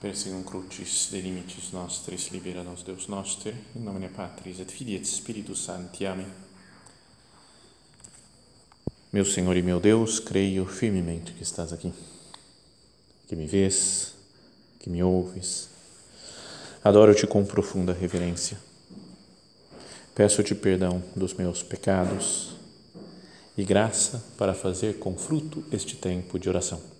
Persegum crucis de limites nostris libera nos Deus noster, in nomine Patris et Filii et Spiritus Sancti. Amém. Meu Senhor e meu Deus, creio firmemente que estás aqui, que me vês, que me ouves. Adoro-te com profunda reverência. Peço-te perdão dos meus pecados e graça para fazer com fruto este tempo de oração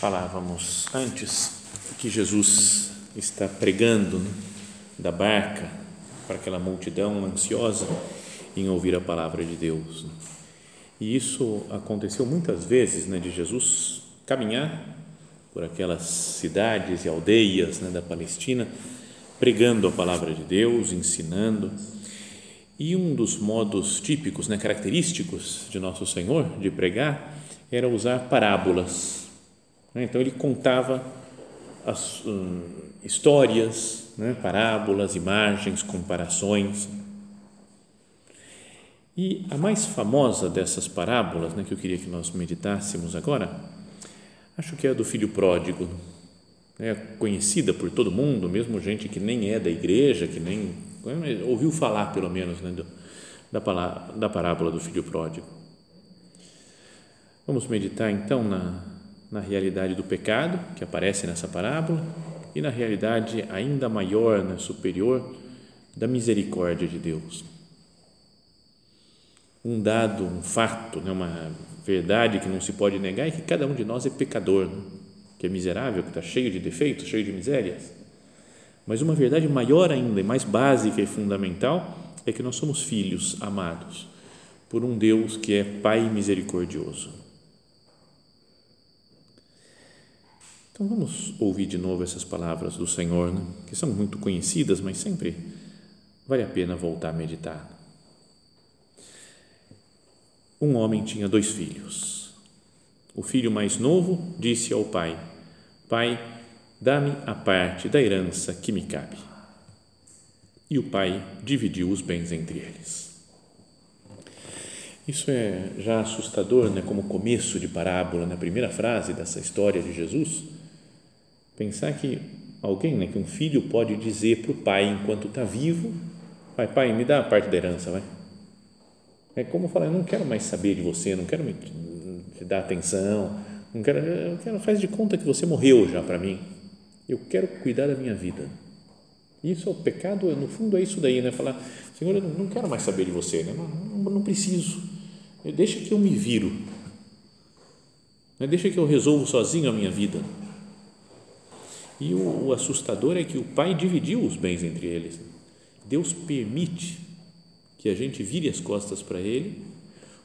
Falávamos antes que Jesus está pregando né, da barca para aquela multidão ansiosa em ouvir a palavra de Deus. Né. E isso aconteceu muitas vezes, né, de Jesus caminhar por aquelas cidades e aldeias né, da Palestina, pregando a palavra de Deus, ensinando. E um dos modos típicos, né, característicos de Nosso Senhor de pregar era usar parábolas? Então ele contava as hum, histórias, né? parábolas, imagens, comparações. E a mais famosa dessas parábolas, né, que eu queria que nós meditássemos agora, acho que é a do filho pródigo. É conhecida por todo mundo, mesmo gente que nem é da igreja, que nem né, ouviu falar, pelo menos, né, do, da, palavra, da parábola do filho pródigo. Vamos meditar então na, na realidade do pecado, que aparece nessa parábola, e na realidade ainda maior, né, superior, da misericórdia de Deus. Um dado, um fato, né, uma verdade que não se pode negar é que cada um de nós é pecador, né, que é miserável, que está cheio de defeitos, cheio de misérias. Mas uma verdade maior ainda, mais básica e fundamental, é que nós somos filhos amados por um Deus que é Pai misericordioso Então vamos ouvir de novo essas palavras do Senhor, né? que são muito conhecidas, mas sempre vale a pena voltar a meditar. Um homem tinha dois filhos. O filho mais novo disse ao pai: Pai, dá-me a parte da herança que me cabe. E o pai dividiu os bens entre eles. Isso é já assustador, né? como começo de parábola, na primeira frase dessa história de Jesus Pensar que alguém, né, que um filho pode dizer para o pai enquanto está vivo, pai, pai, me dá a parte da herança, vai. É como falar, eu não quero mais saber de você, não quero me te dar atenção, não quero, eu quero, faz de conta que você morreu já para mim. Eu quero cuidar da minha vida. Isso é o pecado, no fundo é isso daí, né? Falar, Senhor, eu não quero mais saber de você, né? não, não, não preciso. Deixa que eu me viro. Deixa que eu resolvo sozinho a minha vida. E o, o assustador é que o pai dividiu os bens entre eles. Deus permite que a gente vire as costas para ele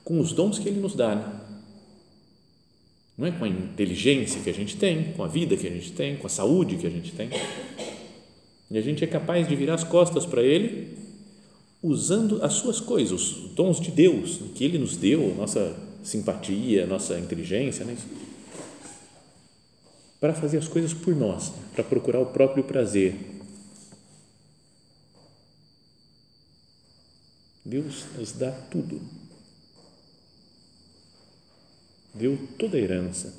com os dons que ele nos dá. Né? Não é com a inteligência que a gente tem, com a vida que a gente tem, com a saúde que a gente tem. E a gente é capaz de virar as costas para ele usando as suas coisas, os dons de Deus que ele nos deu, nossa simpatia, nossa inteligência, né? Para fazer as coisas por nós, para procurar o próprio prazer. Deus nos dá tudo. Deu toda a herança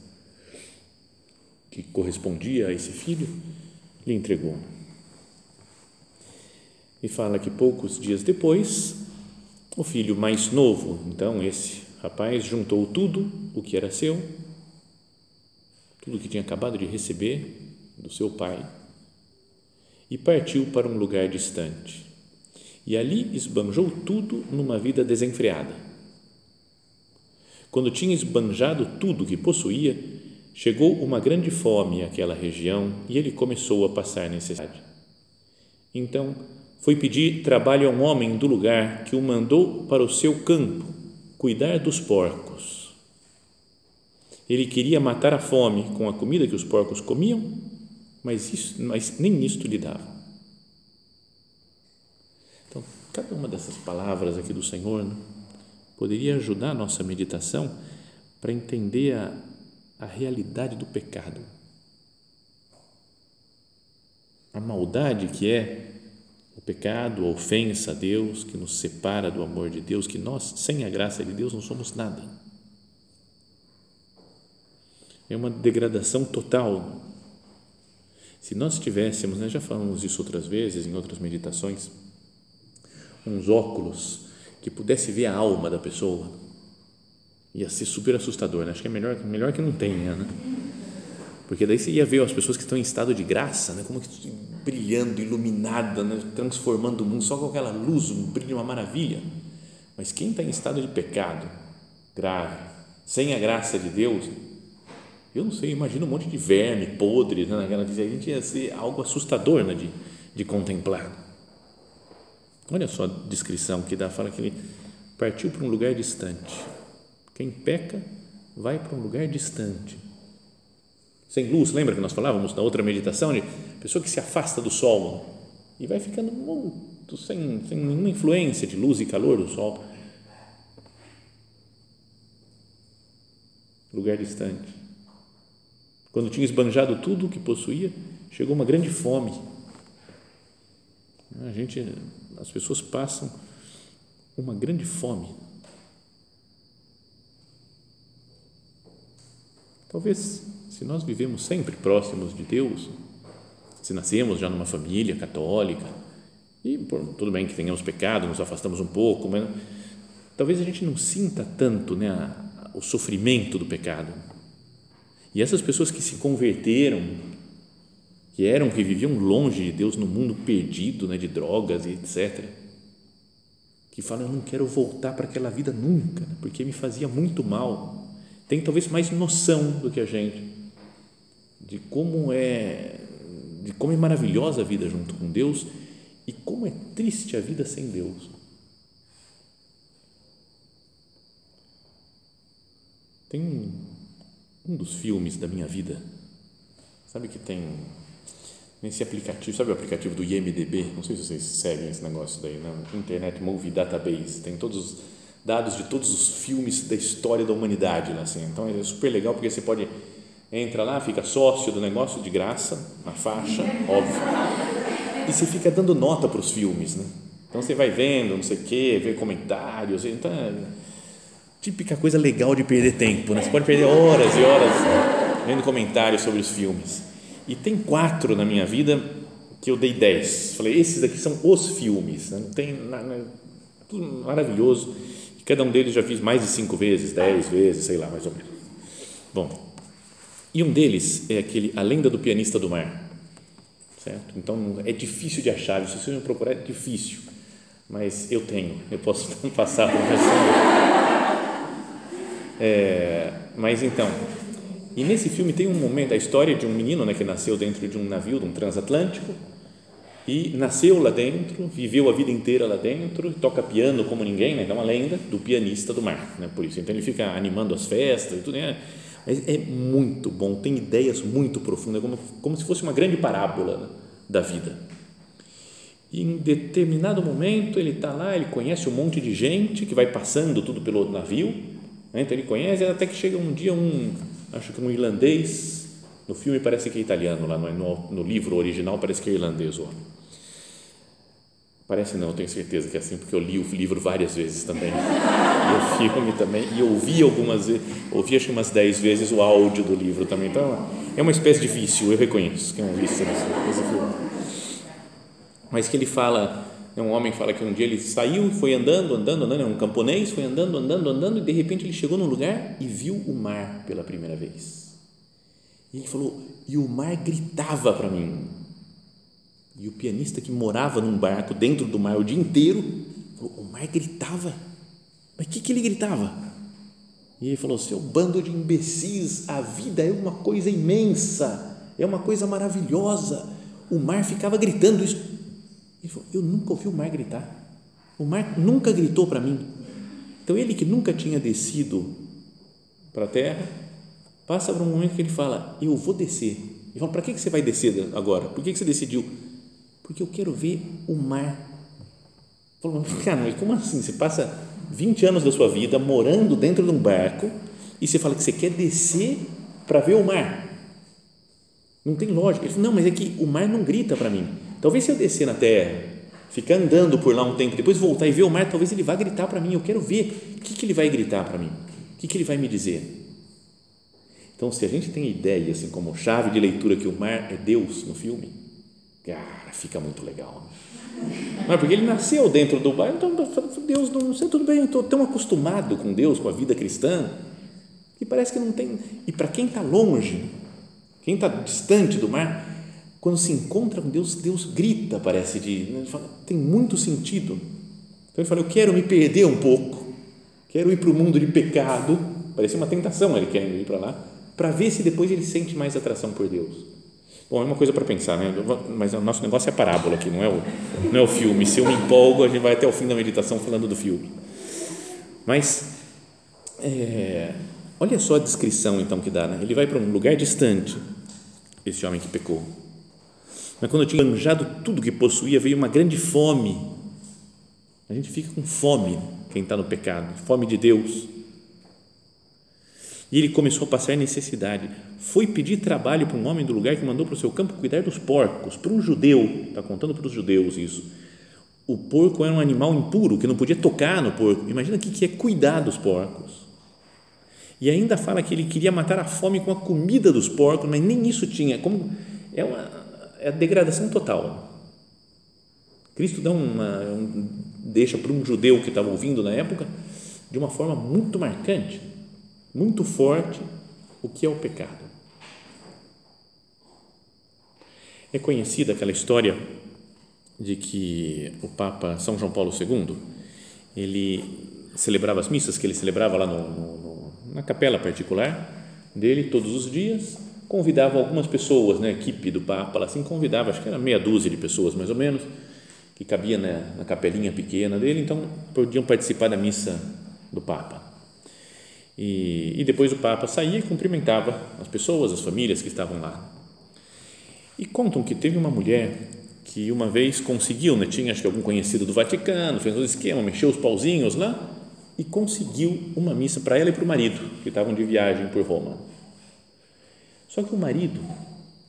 que correspondia a esse filho, lhe entregou. E fala que poucos dias depois, o filho mais novo, então esse rapaz, juntou tudo o que era seu tudo que tinha acabado de receber do seu pai e partiu para um lugar distante. E ali esbanjou tudo numa vida desenfreada. Quando tinha esbanjado tudo que possuía, chegou uma grande fome àquela região e ele começou a passar necessidade. Então, foi pedir trabalho a um homem do lugar que o mandou para o seu campo cuidar dos porcos Ele queria matar a fome com a comida que os porcos comiam, mas, isso, mas nem isto lhe dava. Então, cada uma dessas palavras aqui do Senhor né, poderia ajudar a nossa meditação para entender a, a realidade do pecado. A maldade que é o pecado, a ofensa a Deus, que nos separa do amor de Deus, que nós, sem a graça de Deus, não somos nada. É uma degradação total. Se nós tivéssemos, né, já falamos isso outras vezes, em outras meditações, uns óculos que pudesse ver a alma da pessoa, ia ser super assustador. Né? Acho que é melhor, melhor que não tenha, né? Porque daí você ia ver as pessoas que estão em estado de graça, né? como que brilhando, iluminada, né? transformando o mundo só com aquela luz, um brilho, uma maravilha. Mas quem está em estado de pecado grave, sem a graça de Deus, eu não sei, imagina um monte de verme podre né? naquela a gente ia ser algo assustador né? de, de contemplar. Olha só a descrição que dá, fala que ele partiu para um lugar distante. Quem peca vai para um lugar distante sem luz, lembra que nós falávamos na outra meditação de pessoa que se afasta do sol e vai ficando muito sem, sem nenhuma influência de luz e calor do sol. Lugar distante. Quando tinha esbanjado tudo o que possuía, chegou uma grande fome. A gente, as pessoas passam uma grande fome. Talvez se nós vivemos sempre próximos de Deus, se nascemos já numa família católica, e por, tudo bem que tenhamos pecado, nos afastamos um pouco, mas talvez a gente não sinta tanto né, a, o sofrimento do pecado. E essas pessoas que se converteram, que eram, que viviam longe de Deus no mundo perdido, né, de drogas e etc., que falam, eu não quero voltar para aquela vida nunca, porque me fazia muito mal. Tem talvez mais noção do que a gente de como é de como é maravilhosa a vida junto com Deus e como é triste a vida sem Deus. Tem um, dos filmes da minha vida, sabe que tem nesse aplicativo, sabe o aplicativo do IMDB? Não sei se vocês seguem esse negócio daí, né? Internet Movie Database, tem todos os dados de todos os filmes da história da humanidade lá assim. Então é super legal porque você pode entra lá, fica sócio do negócio de graça, na faixa, óbvio, e você fica dando nota para os filmes, né? Então você vai vendo, não sei o quê, vê comentários, então é típica coisa legal de perder tempo, né? Você pode perder horas e horas vendo comentários sobre os filmes. E tem quatro na minha vida que eu dei dez. Falei, esses aqui são os filmes, né? não tem nada, tudo maravilhoso. Cada um deles já fiz mais de cinco vezes, dez vezes, sei lá, mais ou menos. Bom, e um deles é aquele A Lenda do Pianista do Mar. Certo? Então é difícil de achar, se você me procurar é difícil, mas eu tenho, eu posso passar para você. É, mas então, e nesse filme tem um momento, a história de um menino né, que nasceu dentro de um navio, de um transatlântico, e nasceu lá dentro, viveu a vida inteira lá dentro, toca piano como ninguém, né? é uma lenda do pianista do mar, né? por isso. Então ele fica animando as festas e tudo, né? Mas é muito bom, tem ideias muito profundas, como, como se fosse uma grande parábola né, da vida. E em determinado momento ele está lá, ele conhece um monte de gente que vai passando tudo pelo navio, então ele conhece, até que chega um dia um, acho que um irlandês, no filme parece que é italiano, lá no, no, livro original parece que é irlandês o homem Parece não, tenho certeza que é assim, porque eu li o livro várias vezes também. E o filme também, e ouvi algumas vezes, ouvi acho que umas dez vezes o áudio do livro também. Então, é uma espécie de vício, eu reconheço, que é um vício. Mas que ele fala, um homem fala que um dia ele saiu, foi andando, andando, andando, é um camponês, foi andando, andando, andando, e de repente ele chegou num lugar e viu o mar pela primeira vez. E ele falou, e o mar gritava para mim, e o pianista que morava num barco dentro do mar o dia inteiro, falou, o mar gritava. Mas o que, que ele gritava? E ele falou: seu bando de imbecis, a vida é uma coisa imensa, é uma coisa maravilhosa. O mar ficava gritando isso. Ele falou: eu nunca ouvi o mar gritar. O mar nunca gritou para mim. Então ele que nunca tinha descido para a terra, passa por um momento que ele fala: Eu vou descer. Ele fala: Para que você vai descer agora? Por que você decidiu? Porque eu quero ver o mar. Falou, cara, mas como assim? Você passa 20 anos da sua vida morando dentro de um barco e você fala que você quer descer para ver o mar. Não tem lógica. Ele falou, não, mas é que o mar não grita para mim. Talvez se eu descer na terra, ficar andando por lá um tempo, depois voltar e ver o mar, talvez ele vá gritar para mim. Eu quero ver o que, que ele vai gritar para mim. O que, que ele vai me dizer? Então, se a gente tem ideia, assim, como chave de leitura, que o mar é Deus no filme, cara, fica muito legal. Não é porque ele nasceu dentro do bar, então Deus não sei, tudo bem, estou tão acostumado com Deus, com a vida cristã, que parece que não tem. E para quem está longe, quem está distante do mar, quando se encontra com Deus, Deus grita, parece de. Né, fala, tem muito sentido. Então ele fala: Eu quero me perder um pouco, quero ir para o mundo de pecado. Parecia uma tentação ele querendo ir para lá para ver se depois ele sente mais atração por Deus. Bom, é uma coisa para pensar, né? Mas o nosso negócio é a parábola aqui, não é o, não é o filme. Se eu me empolgo, a gente vai até o fim da meditação falando do filme. Mas, é, olha só a descrição então que dá, né? Ele vai para um lugar distante, esse homem que pecou. Mas quando tinha manjado tudo que possuía, veio uma grande fome. A gente fica com fome, quem está no pecado, fome de Deus e ele começou a passar necessidade. Foi pedir trabalho para um homem do lugar que mandou para o seu campo cuidar dos porcos, para um judeu, está contando para os judeus isso. O porco era um animal impuro, que não podia tocar no porco. Imagina o que é cuidar dos porcos. E ainda fala que ele queria matar a fome com a comida dos porcos, mas nem isso tinha. Como é, uma, é a degradação total. Cristo dá uma, um, deixa para um judeu que estava ouvindo na época de uma forma muito marcante muito forte o que é o pecado. É conhecida aquela história de que o Papa São João Paulo II ele celebrava as missas que ele celebrava lá no, no, na capela particular dele todos os dias convidava algumas pessoas, né, a equipe do Papa, assim convidava, acho que era meia dúzia de pessoas mais ou menos, que cabia na, na capelinha pequena dele, então podiam participar da missa do Papa. E, e depois o Papa saía e cumprimentava as pessoas, as famílias que estavam lá. E contam que teve uma mulher que uma vez conseguiu, né, tinha acho que algum conhecido do Vaticano, fez um esquema, mexeu os pauzinhos lá e conseguiu uma missa para ela e para o marido, que estavam de viagem por Roma. Só que o marido,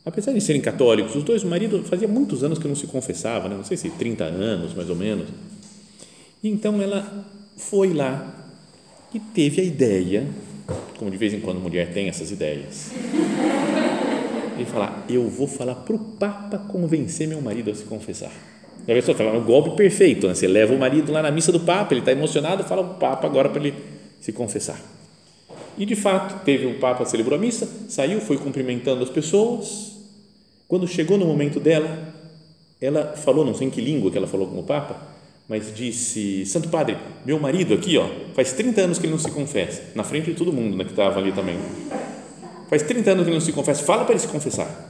apesar de serem católicos, os dois, o marido fazia muitos anos que não se confessava, né, não sei se 30 anos mais ou menos. E então ela foi lá e teve a ideia, como de vez em quando mulher tem essas ideias, de falar: Eu vou falar para o Papa convencer meu marido a se confessar. E a pessoa fala: o golpe perfeito, né? você leva o marido lá na missa do Papa, ele está emocionado, fala o Papa agora para ele se confessar. E de fato, teve o Papa, celebrou a missa, saiu, foi cumprimentando as pessoas. Quando chegou no momento dela, ela falou, não sei em que língua que ela falou com o Papa, mas disse: Santo Padre, meu marido aqui, ó, faz 30 anos que ele não se confessa, na frente de todo mundo né, que estava ali também. Faz 30 anos que ele não se confessa, fala para ele se confessar.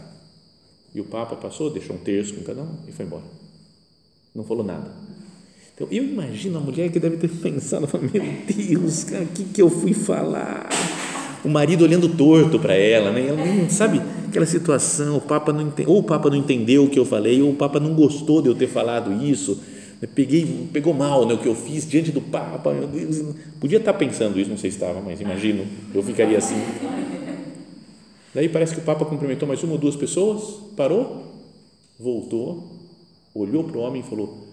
E o Papa passou, deixou um terço com cada um e foi embora. Não falou nada. Então, eu imagino a mulher que deve ter pensado: Meu Deus, o que, que eu fui falar? O marido olhando torto para ela, né? Ela não sabe aquela situação. O Papa não ou o Papa não entendeu o que eu falei, ou o Papa não gostou de eu ter falado isso peguei, pegou mal né, o que eu fiz diante do Papa, meu Deus, podia estar pensando isso, não sei se estava, mas imagino, eu ficaria assim. Daí parece que o Papa cumprimentou mais uma ou duas pessoas, parou, voltou, olhou para o homem e falou: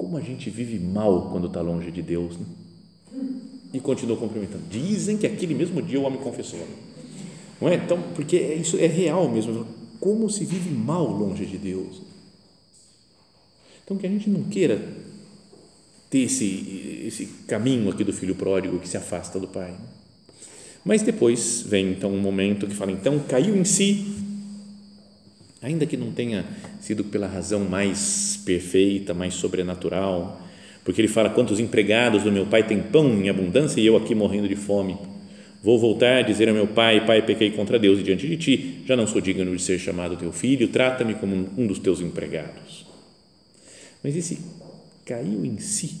Como a gente vive mal quando está longe de Deus, né? E continuou cumprimentando. Dizem que aquele mesmo dia o homem confessou. Não é? Então, porque isso é real mesmo. Como se vive mal longe de Deus. Então, que a gente não queira ter esse, esse caminho aqui do filho pródigo que se afasta do pai. Mas depois vem então um momento que fala, então caiu em si, ainda que não tenha sido pela razão mais perfeita, mais sobrenatural, porque ele fala: quantos empregados do meu pai têm pão em abundância e eu aqui morrendo de fome. Vou voltar a dizer ao meu pai: Pai, pequei contra Deus e diante de ti, já não sou digno de ser chamado teu filho, trata-me como um dos teus empregados. Mas esse caiu em si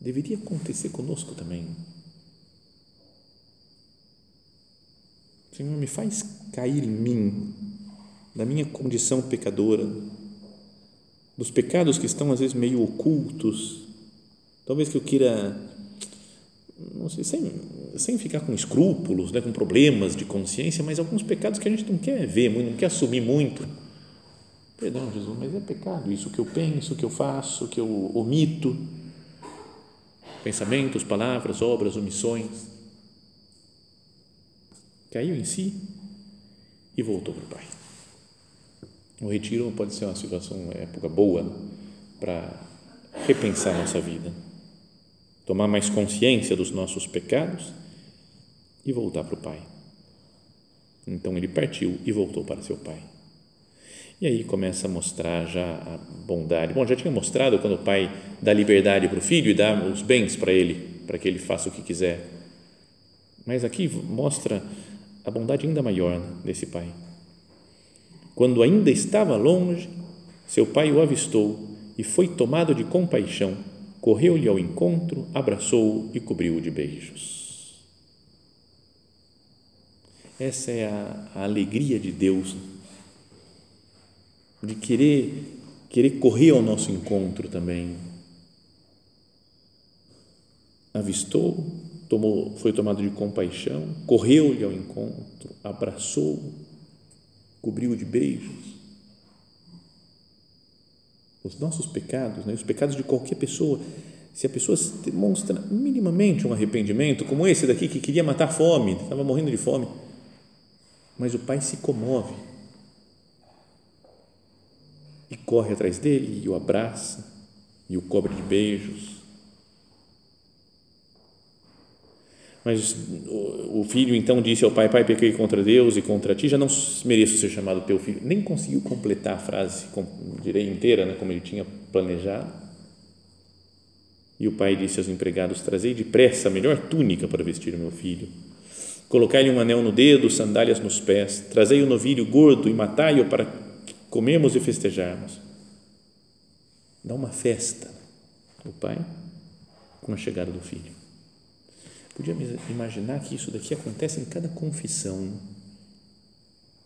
deveria acontecer conosco também. Senhor, me faz cair em mim, da minha condição pecadora, dos pecados que estão às vezes meio ocultos, talvez que eu queira, não sei, sem, sem ficar com escrúpulos, né, com problemas de consciência, mas alguns pecados que a gente não quer ver, não quer assumir muito. Perdão, Jesus, mas é pecado isso que eu penso, que eu faço, que eu omito. Pensamentos, palavras, obras, omissões. Caiu em si e voltou para o Pai. O retiro pode ser uma situação, uma época boa para repensar nossa vida, tomar mais consciência dos nossos pecados e voltar para o Pai. Então ele partiu e voltou para seu Pai. E aí começa a mostrar já a bondade. Bom, já tinha mostrado quando o pai dá liberdade para o filho e dá os bens para ele, para que ele faça o que quiser. Mas aqui mostra a bondade ainda maior desse pai. Quando ainda estava longe, seu pai o avistou e foi tomado de compaixão, correu-lhe ao encontro, abraçou-o e cobriu-o de beijos. Essa é a, a alegria de Deus de querer querer correr ao nosso encontro também. Avistou, tomou, foi tomado de compaixão, correu-lhe ao encontro, abraçou, cobriu de beijos. Os nossos pecados, né, os pecados de qualquer pessoa, se a pessoa demonstra minimamente um arrependimento, como esse daqui que queria matar a fome, estava morrendo de fome, mas o pai se comove e corre atrás dele e o abraça e o cobre de beijos. Mas o filho então disse ao pai: Pai, pequei contra Deus e contra ti, já não mereço ser chamado teu filho. Nem conseguiu completar a frase, direi inteira, né, como ele tinha planejado. E o pai disse aos empregados: Trazei depressa a melhor túnica para vestir o meu filho. Colocai-lhe um anel no dedo, sandálias nos pés. Trazei o novilho gordo e matai-o para comemos e festejarmos. Dá uma festa o pai com a chegada do filho. Podia imaginar que isso daqui acontece em cada confissão.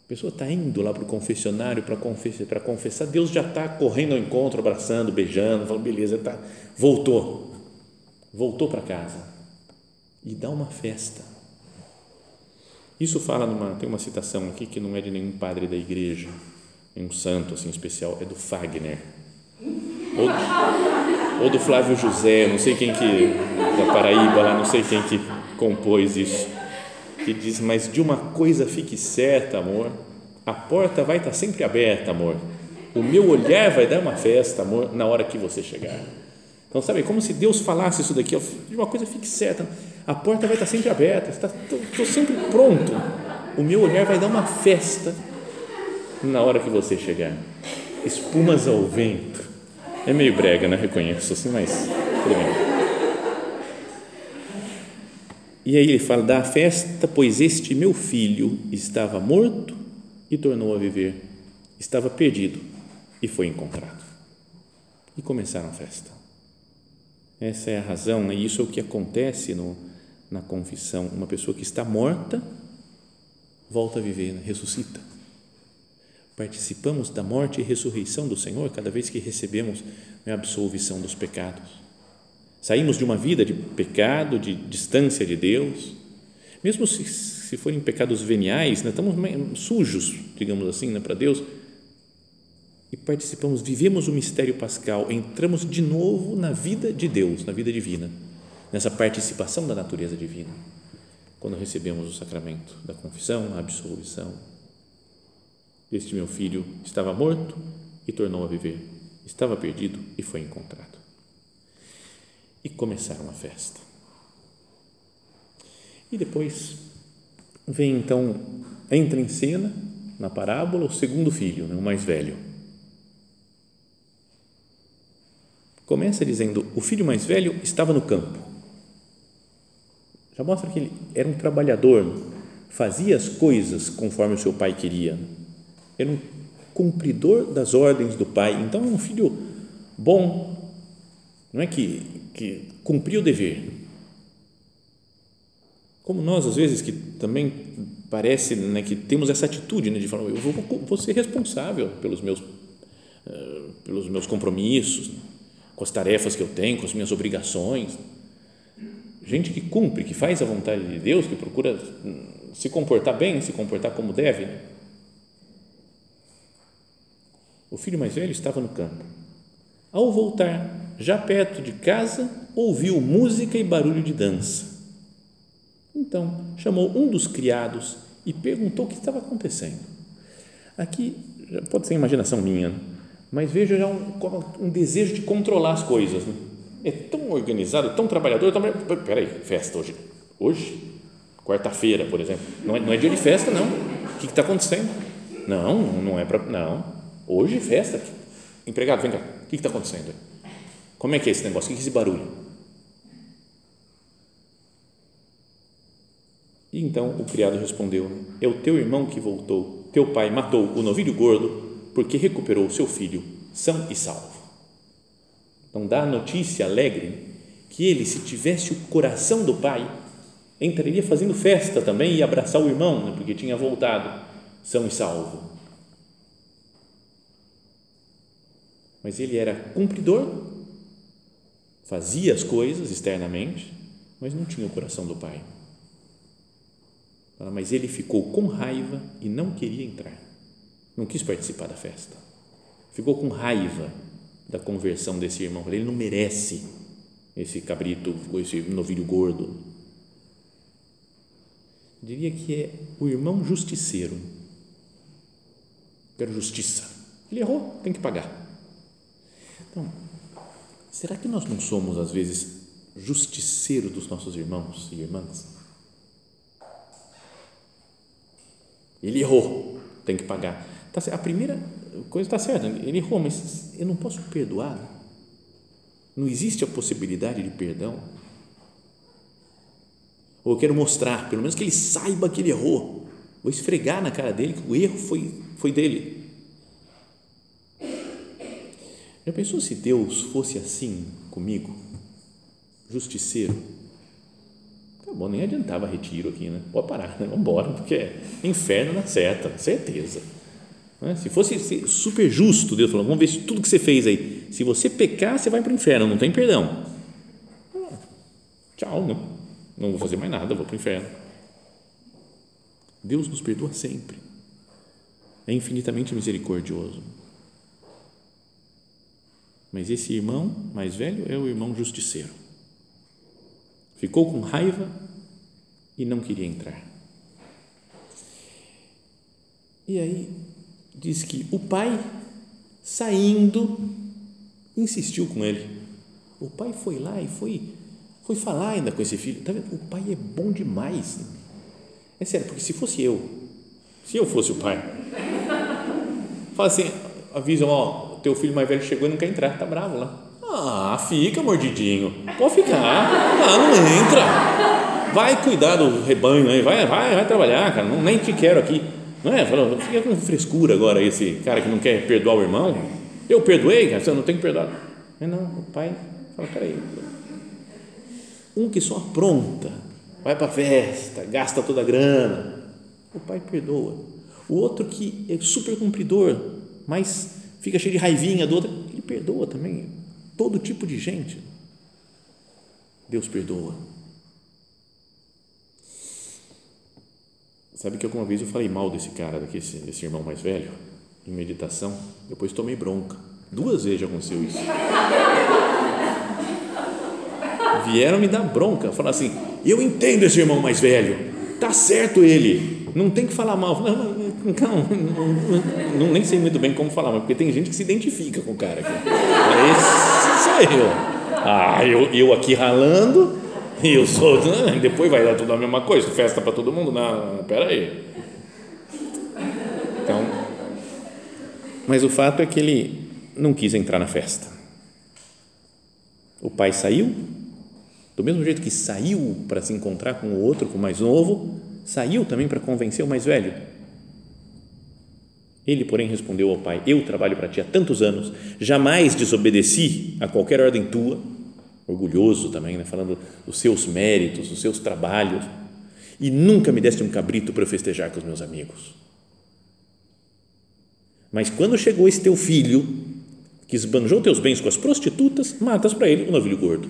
A pessoa está indo lá para o confessionário para confessar, para confessar, Deus já está correndo ao encontro, abraçando, beijando, falando, beleza, tá, voltou, voltou para casa e dá uma festa. Isso fala numa, tem uma citação aqui que não é de nenhum padre da igreja, um santo assim especial, é do Fagner. Ou, ou do Flávio José, não sei quem que, da Paraíba lá, não sei quem que compôs isso. Que diz, mas de uma coisa fique certa, amor, a porta vai estar sempre aberta, amor. O meu olhar vai dar uma festa, amor, na hora que você chegar. Então, sabe, como se Deus falasse isso daqui, de uma coisa fique certa, a porta vai estar sempre aberta, estou sempre pronto. O meu olhar vai dar uma festa na hora que você chegar. Espumas ao vento. É meio brega, né? Reconheço assim, mas tudo bem. E aí ele fala: da festa, pois este meu filho estava morto e tornou a viver, estava perdido e foi encontrado. E começaram a festa. Essa é a razão, né? isso é o que acontece no, na confissão. Uma pessoa que está morta volta a viver, né? ressuscita participamos da morte e ressurreição do Senhor cada vez que recebemos a absolvição dos pecados. Saímos de uma vida de pecado, de distância de Deus, mesmo se, se forem pecados veniais, né, estamos sujos, digamos assim, né, para Deus, e participamos, vivemos o mistério pascal, entramos de novo na vida de Deus, na vida divina, nessa participação da natureza divina, quando recebemos o sacramento da confissão, a absolvição, este meu filho estava morto e tornou a viver, estava perdido e foi encontrado. E começaram a festa. E depois vem então, entra em cena na parábola o segundo filho, né, o mais velho. Começa dizendo: o filho mais velho estava no campo. Já mostra que ele era um trabalhador, fazia as coisas conforme o seu pai queria era um cumpridor das ordens do pai. Então, é um filho bom, não é que, que cumpriu o dever. Como nós, às vezes, que também parece né, que temos essa atitude né, de falar, eu vou, vou ser responsável pelos meus, uh, pelos meus compromissos, né, com as tarefas que eu tenho, com as minhas obrigações. Gente que cumpre, que faz a vontade de Deus, que procura hum, se comportar bem, se comportar como deve. Né? O filho mais velho estava no campo. Ao voltar, já perto de casa, ouviu música e barulho de dança. Então, chamou um dos criados e perguntou o que estava acontecendo. Aqui, pode ser imaginação minha, mas vejo já um, um desejo de controlar as coisas. Né? É tão organizado, tão trabalhador. Tão... Peraí, festa hoje. Hoje? Quarta-feira, por exemplo. Não é, não é dia de festa, não. O que está acontecendo? Não, não é para. Não. Hoje festa. Empregado, vem cá. O que está acontecendo? Como é que é esse negócio? O que é esse barulho? E então o criado respondeu: É o teu irmão que voltou. Teu pai matou o novilho gordo porque recuperou o seu filho são e salvo. Então dá a notícia alegre que ele, se tivesse o coração do pai, entraria fazendo festa também e abraçar o irmão, né, porque tinha voltado são e salvo. Mas ele era cumpridor, fazia as coisas externamente, mas não tinha o coração do pai. Mas ele ficou com raiva e não queria entrar, não quis participar da festa. Ficou com raiva da conversão desse irmão. Ele não merece esse cabrito, esse novilho gordo. Diria que é o irmão justiceiro. Quero justiça. Ele errou, tem que pagar. Então, será que nós não somos, às vezes, justiceiros dos nossos irmãos e irmãs? Ele errou, tem que pagar. Tá, a primeira coisa está certa, ele errou, mas eu não posso perdoar. Não existe a possibilidade de perdão. Ou eu quero mostrar, pelo menos que ele saiba que ele errou. Vou esfregar na cara dele que o erro foi, foi dele. Já pensou se Deus fosse assim comigo? Justiceiro? Tá bom, nem adiantava retiro aqui, né? Pode parar, né? embora, porque é inferno na certa, certeza. Né? Se fosse super justo, Deus falou: vamos ver se tudo que você fez aí, se você pecar, você vai para o inferno, não tem perdão. Ah, tchau, não, não vou fazer mais nada, vou para o inferno. Deus nos perdoa sempre, é infinitamente misericordioso. Mas esse irmão mais velho é o irmão justiceiro. Ficou com raiva e não queria entrar. E aí diz que o pai, saindo, insistiu com ele. O pai foi lá e foi, foi falar ainda com esse filho. Tá vendo? O pai é bom demais. É sério, porque se fosse eu, se eu fosse o pai, fala assim, avisam, ó, teu filho mais velho chegou e não quer entrar, tá bravo lá. Ah, fica mordidinho, pode ficar. Ah, não entra. Vai cuidar do rebanho aí, vai, vai, vai trabalhar, cara. Não, nem te quero aqui. Não é? Falou, fica com frescura agora esse cara que não quer perdoar o irmão. Eu perdoei, cara, você não tem que perdoar. Mas não, o pai fala, peraí. Um que só apronta, vai para festa, gasta toda a grana. O pai perdoa. O outro que é super cumpridor, mas fica cheio de raivinha do outro, ele perdoa também todo tipo de gente. Deus perdoa. Sabe que alguma vez eu falei mal desse cara, desse, desse irmão mais velho, em meditação, depois tomei bronca. Duas vezes já aconteceu isso. Vieram me dar bronca, falar assim: eu entendo esse irmão mais velho, tá certo ele, não tem que falar mal. Não, não, não, não, nem sei muito bem como falar, mas porque tem gente que se identifica com o cara aqui. Esse sou eu. Ah, eu, eu aqui ralando, e eu sou. Depois vai dar tudo a mesma coisa, festa para todo mundo. Não, pera aí. Então, mas o fato é que ele não quis entrar na festa. O pai saiu, do mesmo jeito que saiu para se encontrar com o outro, com o mais novo, saiu também para convencer o mais velho ele, porém, respondeu ao pai: Eu trabalho para ti há tantos anos, jamais desobedeci a qualquer ordem tua, orgulhoso também, né? falando dos seus méritos, dos seus trabalhos, e nunca me deste um cabrito para festejar com os meus amigos. Mas quando chegou esse teu filho, que esbanjou teus bens com as prostitutas, matas para ele o um novilho gordo.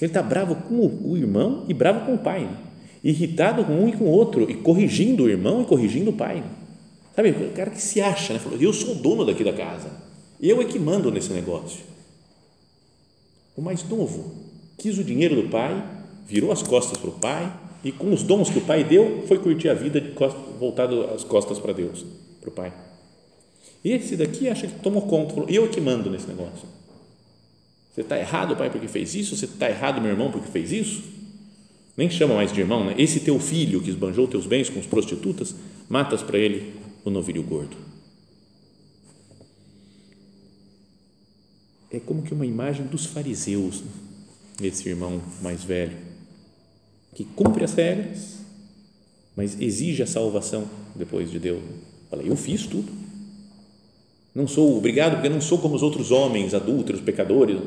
Ele está bravo com o irmão e bravo com o pai, né? irritado com um e com o outro, e corrigindo o irmão e corrigindo o pai. Sabe, o cara que se acha, né? Falou, eu sou o dono daqui da casa, eu é que mando nesse negócio. O mais novo quis o dinheiro do pai, virou as costas para o pai e com os dons que o pai deu, foi curtir a vida de costas, voltado as costas para Deus, para o pai. Esse daqui acha que tomou conta, falou, eu é que mando nesse negócio. Você está errado, pai, porque fez isso? Você está errado, meu irmão, porque fez isso? Nem chama mais de irmão, né? Esse teu filho que esbanjou teus bens com as prostitutas, matas para ele o novilho gordo. É como que uma imagem dos fariseus, né? esse irmão mais velho, que cumpre as regras, mas exige a salvação depois de Deus. Fala, eu fiz tudo não sou obrigado porque não sou como os outros homens, adúlteros, pecadores,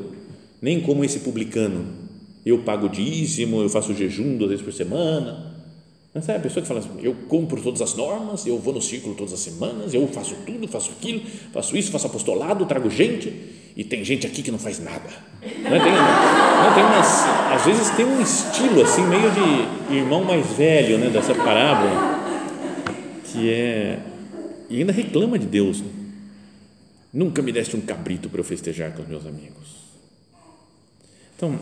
nem como esse publicano. Eu pago dízimo, eu faço jejum duas vezes por semana. Mas sabe a pessoa que fala assim, eu cumpro todas as normas, eu vou no círculo todas as semanas, eu faço tudo, faço aquilo, faço isso, faço apostolado, trago gente, e tem gente aqui que não faz nada. Não é? tem, não, tem umas, às vezes tem um estilo assim, meio de irmão mais velho né, dessa parábola, que é. E ainda reclama de Deus. Né? Nunca me deste um cabrito para eu festejar com os meus amigos. Então,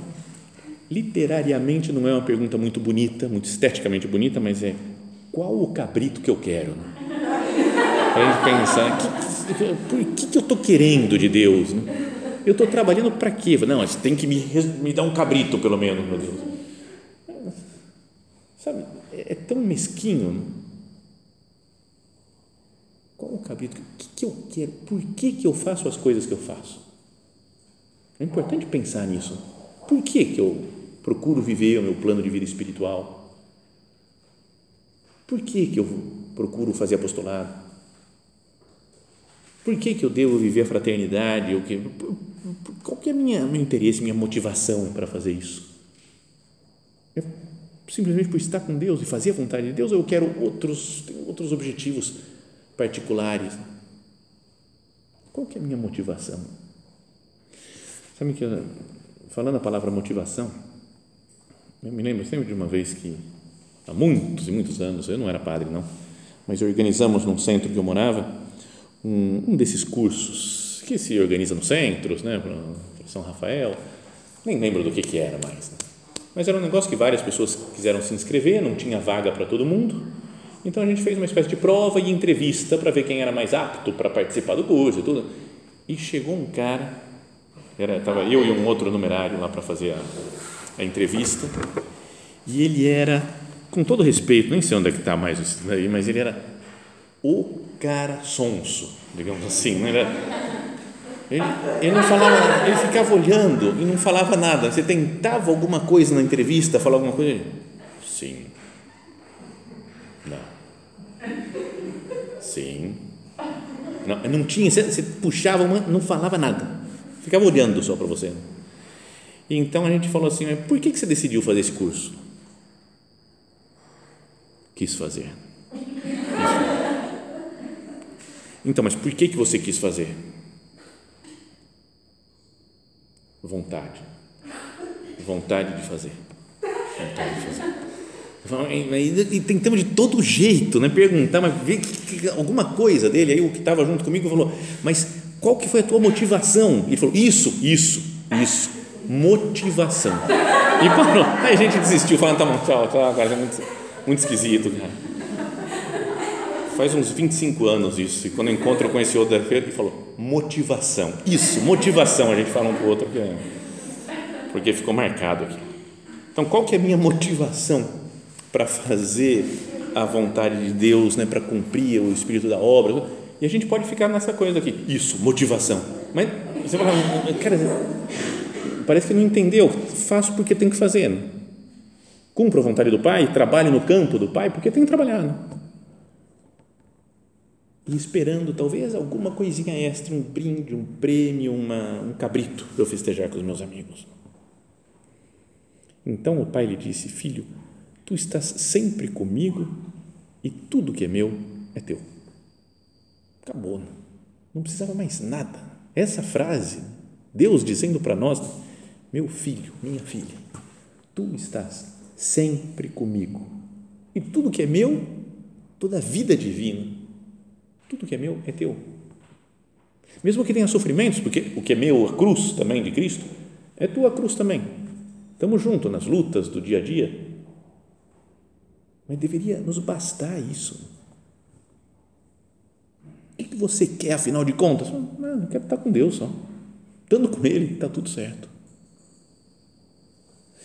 literariamente não é uma pergunta muito bonita, muito esteticamente bonita, mas é qual o cabrito que eu quero? Para a gente pensar, que, que, por que, que eu estou querendo de Deus? Né? Eu estou trabalhando para quê? Não, você tem que me, me dar um cabrito, pelo menos, meu Deus. Sabe, é, é tão mesquinho. Né? Qual o cabrito? O que, que eu quero? Por que, que eu faço as coisas que eu faço? É importante pensar nisso. Por que, que eu procuro viver o meu plano de vida espiritual? Por que, que eu procuro fazer apostolado? Por que, que eu devo viver a fraternidade? Que, qual que é minha, meu interesse, minha motivação para fazer isso? É simplesmente por estar com Deus e fazer a vontade de Deus eu quero outros, tenho outros objetivos particulares. Qual que é a minha motivação? Sabe que, falando a palavra motivação, eu me lembro sempre de uma vez que, há muitos e muitos anos, eu não era padre, não, mas organizamos num centro que eu morava, um, um desses cursos que se organiza nos centros, né, para São Rafael, nem lembro do que, que era mais, né? mas era um negócio que várias pessoas quiseram se inscrever, não tinha vaga para todo mundo, então a gente fez uma espécie de prova e entrevista para ver quem era mais apto para participar do curso e tudo. E chegou um cara, era tava eu e um outro numerário lá para fazer a, a, entrevista, e ele era, com todo respeito, nem sei onde é que está mais isso daí, mas ele era o cara sonso, digamos assim, não era ele, ele, não falava, ele ficava olhando e não falava nada. Você tentava alguma coisa na entrevista, falar alguma coisa? Sim. Sim. Não, não tinha, você, você puxava uma, não falava nada. Ficava olhando só para você. Então a gente falou assim: por que, que você decidiu fazer esse curso? Quis fazer. Então, mas por que, que você quis fazer? Vontade. Vontade de fazer. Vontade de fazer. E tentamos de todo jeito, né, perguntar, mas ver alguma coisa dele. Aí o que estava junto comigo falou: Mas qual que foi a tua motivação? Ele falou: Isso, isso, isso, motivação. E parou. Aí a gente desistiu, falando: Tá bom, tchau, agora é muito, muito esquisito, cara. Faz uns 25 anos isso. E quando eu encontro com esse outro ele falou: Motivação. Isso, motivação. A gente fala um para o outro, porque ficou marcado aqui. Então, qual que é a minha motivação para fazer a vontade de Deus, né, para cumprir o espírito da obra. E a gente pode ficar nessa coisa aqui, isso, motivação. Mas você fala, cara, parece que não entendeu. Faço porque tem que fazer. Cumpro a vontade do Pai, trabalho no campo do Pai, porque tem que trabalhar. Né? E esperando talvez alguma coisinha extra, um brinde, um prêmio, uma, um cabrito para eu festejar com os meus amigos. Então o pai lhe disse: Filho, Tu estás sempre comigo e tudo que é meu é teu. Acabou. Não precisava mais nada. Essa frase, Deus dizendo para nós: Meu filho, minha filha, tu estás sempre comigo. E tudo que é meu, toda a vida divina, tudo que é meu é teu. Mesmo que tenha sofrimentos, porque o que é meu, a cruz também de Cristo, é tua cruz também. Estamos juntos nas lutas do dia a dia. Mas deveria nos bastar isso. O que você quer, afinal de contas? Não, eu quero estar com Deus só. Estando com Ele, está tudo certo.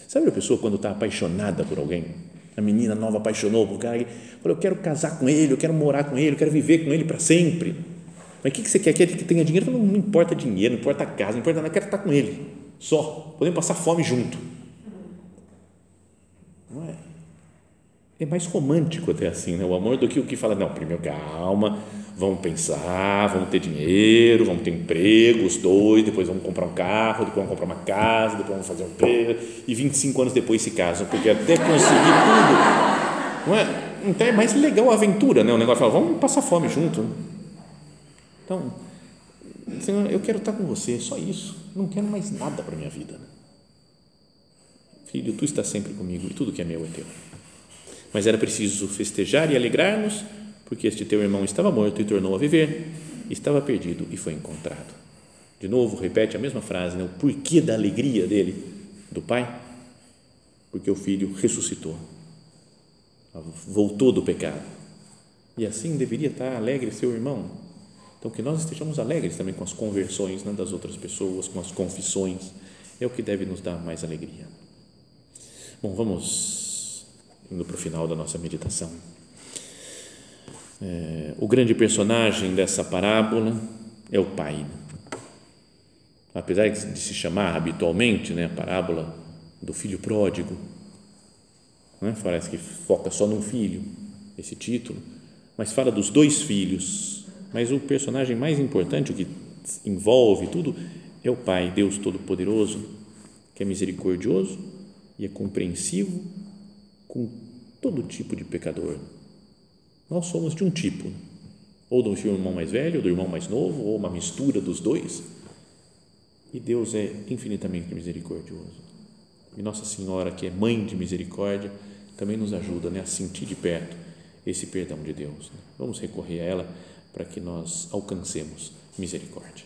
Sabe a pessoa quando está apaixonada por alguém? A menina nova apaixonou por cara e falou: Eu quero casar com ele, eu quero morar com ele, eu quero viver com ele para sempre. Mas o que você quer? Quer que tenha dinheiro? Não, não importa dinheiro, não importa casa, não importa nada, eu quero estar com ele. Só. Podemos passar fome junto. Não é? É mais romântico até assim, né? o amor, do que o que fala, não, primeiro calma, vamos pensar, vamos ter dinheiro, vamos ter emprego, os dois, depois vamos comprar um carro, depois vamos comprar uma casa, depois vamos fazer um emprego, e 25 anos depois se casam, porque até conseguir tudo, não é? Então é mais legal a aventura, né? O negócio fala, vamos passar fome junto. Então, Senhor, eu quero estar com você, só isso, não quero mais nada para minha vida. Filho, tu estás sempre comigo e tudo que é meu é teu. Mas era preciso festejar e alegrar-nos porque este teu irmão estava morto e tornou a viver, estava perdido e foi encontrado. De novo, repete a mesma frase, né? o porquê da alegria dele, do pai, porque o filho ressuscitou, voltou do pecado. E assim deveria estar alegre seu irmão. Então, que nós estejamos alegres também com as conversões né, das outras pessoas, com as confissões, é o que deve nos dar mais alegria. Bom, vamos indo para o final da nossa meditação. É, o grande personagem dessa parábola é o pai. Apesar de se chamar habitualmente né, a parábola do filho pródigo, né? parece que foca só num filho, esse título, mas fala dos dois filhos. Mas o personagem mais importante, o que envolve tudo, é o Pai, Deus Todo-Poderoso, que é misericordioso e é compreensivo com todo tipo de pecador nós somos de um tipo, ou do irmão mais velho, ou do irmão mais novo, ou uma mistura dos dois. E Deus é infinitamente misericordioso. E Nossa Senhora, que é mãe de misericórdia, também nos ajuda né, a sentir de perto esse perdão de Deus. Né? Vamos recorrer a ela para que nós alcancemos misericórdia.